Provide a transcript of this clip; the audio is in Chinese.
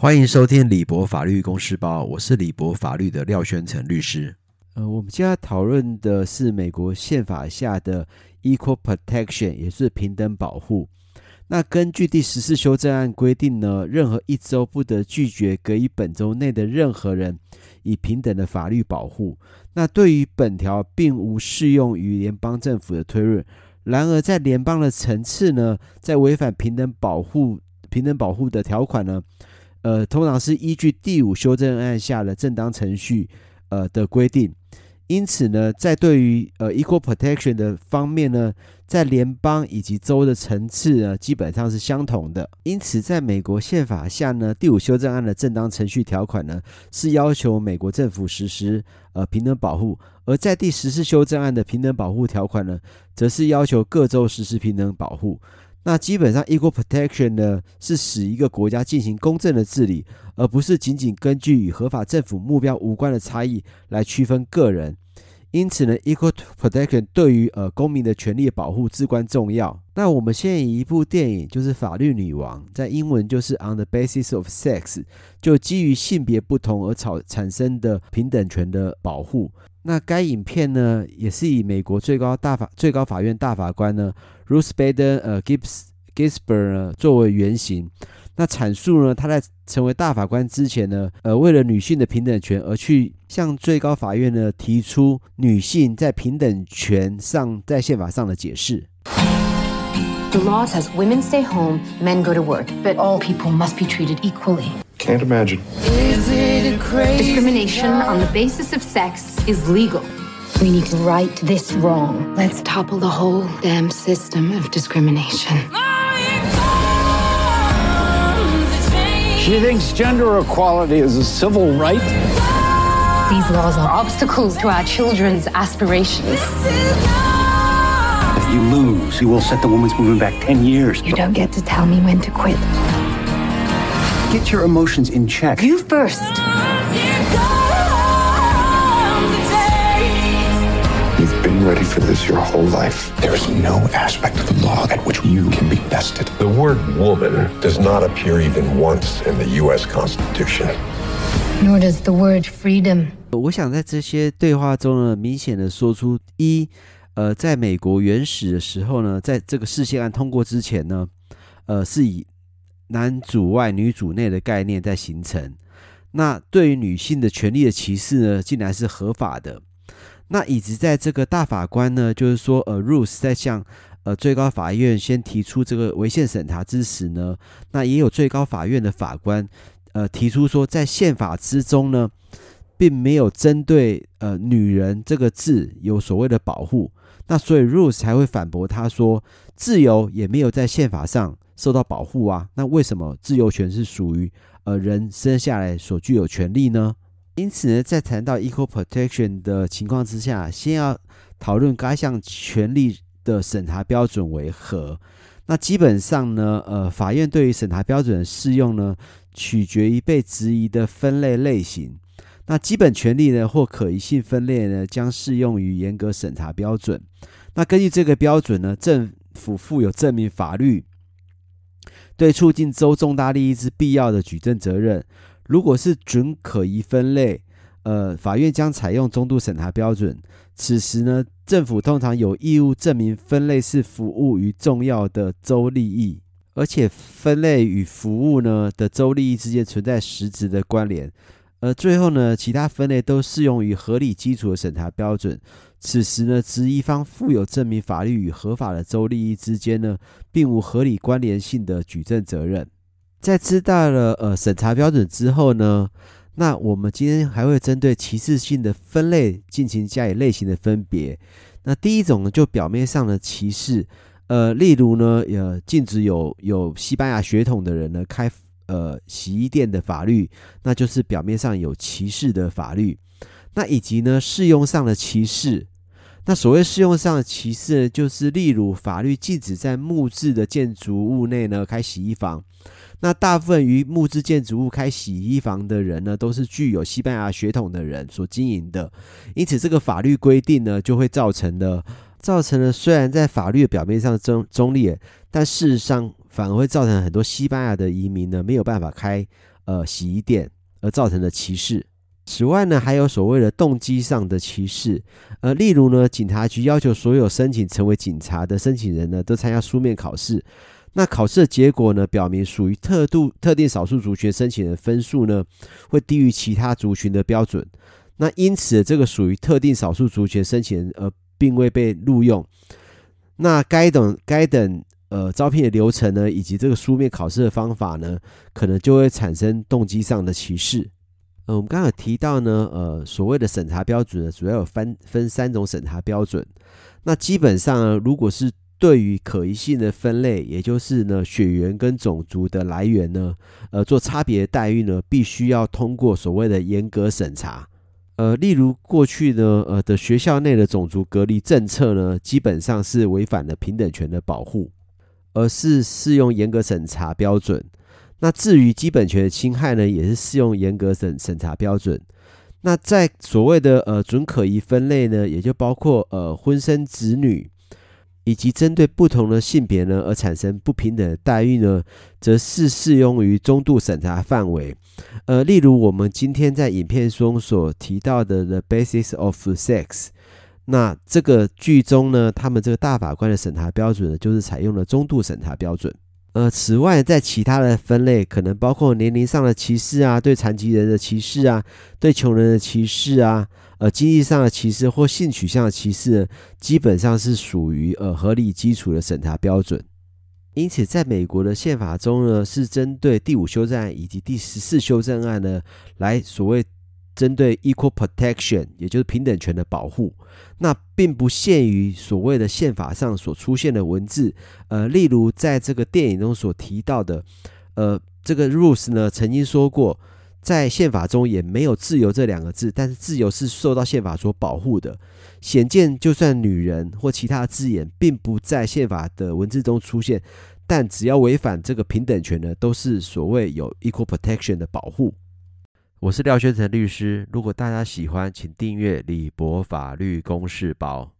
欢迎收听李博法律公司报，我是李博法律的廖宣成律师。呃，我们今天讨论的是美国宪法下的 Equal Protection，也是平等保护。那根据第十四修正案规定呢，任何一州不得拒绝给予本州内的任何人以平等的法律保护。那对于本条并无适用于联邦政府的推论。然而，在联邦的层次呢，在违反平等保护、平等保护的条款呢，呃，通常是依据第五修正案下的正当程序，呃的规定。因此呢，在对于呃 equal protection 的方面呢，在联邦以及州的层次呢，基本上是相同的。因此，在美国宪法下呢，第五修正案的正当程序条款呢，是要求美国政府实施呃平等保护；而在第十四修正案的平等保护条款呢，则是要求各州实施平等保护。那基本上，equal protection 呢，是使一个国家进行公正的治理，而不是仅仅根据与合法政府目标无关的差异来区分个人。因此呢，equal protection 对于呃公民的权利保护至关重要。那我们现在以一部电影，就是《法律女王》，在英文就是 On the Basis of Sex，就基于性别不同而产产生的平等权的保护。那该影片呢，也是以美国最高大法最高法院大法官呢，Ruth Bader 呃 Gibbs Ginsburg 作为原型。那阐述呢，他在成为大法官之前呢，呃，为了女性的平等权而去向最高法院呢提出女性在平等权上在宪法上的解释。The law says women stay home, men go to work, but all people must be treated equally. Can't imagine. Discrimination on the basis of sex is legal. We need to right this wrong. Let's topple the whole damn system of discrimination. She thinks gender equality is a civil right? These laws are obstacles to our children's aspirations. If you lose, you will set the women's movement back 10 years. You don't get to tell me when to quit. Get your emotions in check. You first. You've been ready for this your whole life. There is no aspect of the law at which you can be bested. The word woman does not appear even once in the U.S. Constitution. Nor does the word freedom. 我想在这些对话中呢，明显的说出一，呃，在美国原始的时候呢，在这个释宪案通过之前呢，呃，是以男主外女主内的概念在形成。那对于女性的权利的歧视呢，竟然是合法的。那以及在这个大法官呢，就是说，呃，Ruth 在向呃最高法院先提出这个违宪审查之时呢，那也有最高法院的法官呃提出说，在宪法之中呢，并没有针对呃女人这个字有所谓的保护，那所以 Ruth 才会反驳他说，自由也没有在宪法上受到保护啊，那为什么自由权是属于呃人生下来所具有权利呢？因此呢，在谈到 equal protection 的情况之下，先要讨论该项权利的审查标准为何。那基本上呢，呃，法院对于审查标准的适用呢，取决于被质疑的分类类型。那基本权利呢，或可疑性分类呢，将适用于严格审查标准。那根据这个标准呢，政府负有证明法律对促进州重大利益之必要的举证责任。如果是准可疑分类，呃，法院将采用中度审查标准。此时呢，政府通常有义务证明分类是服务于重要的州利益，而且分类与服务呢的州利益之间存在实质的关联。而最后呢，其他分类都适用于合理基础的审查标准。此时呢，质疑方负有证明法律与合法的州利益之间呢，并无合理关联性的举证责任。在知道了呃审查标准之后呢，那我们今天还会针对歧视性的分类进行加以类型的分别。那第一种呢，就表面上的歧视，呃，例如呢，呃，禁止有有西班牙血统的人呢开呃洗衣店的法律，那就是表面上有歧视的法律。那以及呢，适用上的歧视。那所谓适用上的歧视呢，就是例如法律禁止在木质的建筑物内呢开洗衣房。那大部分于木质建筑物开洗衣房的人呢，都是具有西班牙血统的人所经营的，因此这个法律规定呢，就会造成了造成了虽然在法律表面上中中立，但事实上反而会造成很多西班牙的移民呢没有办法开呃洗衣店而造成的歧视。此外呢，还有所谓的动机上的歧视，呃，例如呢，警察局要求所有申请成为警察的申请人呢，都参加书面考试。那考试的结果呢，表明属于特度特定少数族群申请人分数呢，会低于其他族群的标准。那因此，这个属于特定少数族群申请人，而并未被录用。那该等该等呃招聘的流程呢，以及这个书面考试的方法呢，可能就会产生动机上的歧视。呃，我们刚刚提到呢，呃，所谓的审查标准呢，主要有分分三种审查标准。那基本上，如果是对于可疑性的分类，也就是呢血缘跟种族的来源呢，呃，做差别待遇呢，必须要通过所谓的严格审查。呃，例如过去呢，呃的学校内的种族隔离政策呢，基本上是违反了平等权的保护，而是适用严格审查标准。那至于基本权的侵害呢，也是适用严格审审查标准。那在所谓的呃准可疑分类呢，也就包括呃婚生子女，以及针对不同的性别呢而产生不平等的待遇呢，则是适用于中度审查范围。呃，例如我们今天在影片中所提到的《The Basis of Sex》，那这个剧中呢，他们这个大法官的审查标准呢，就是采用了中度审查标准。呃，此外，在其他的分类，可能包括年龄上的歧视啊，对残疾人的歧视啊，对穷人的歧视啊，呃，经济上的歧视或性取向的歧视，基本上是属于呃合理基础的审查标准。因此，在美国的宪法中呢，是针对第五修正案以及第十四修正案呢，来所谓。针对 equal protection，也就是平等权的保护，那并不限于所谓的宪法上所出现的文字。呃，例如在这个电影中所提到的，呃，这个 Ruth 呢曾经说过，在宪法中也没有自由这两个字，但是自由是受到宪法所保护的。显见，就算女人或其他字眼并不在宪法的文字中出现，但只要违反这个平等权呢，都是所谓有 equal protection 的保护。我是廖宣成律师，如果大家喜欢，请订阅李博法律公示包。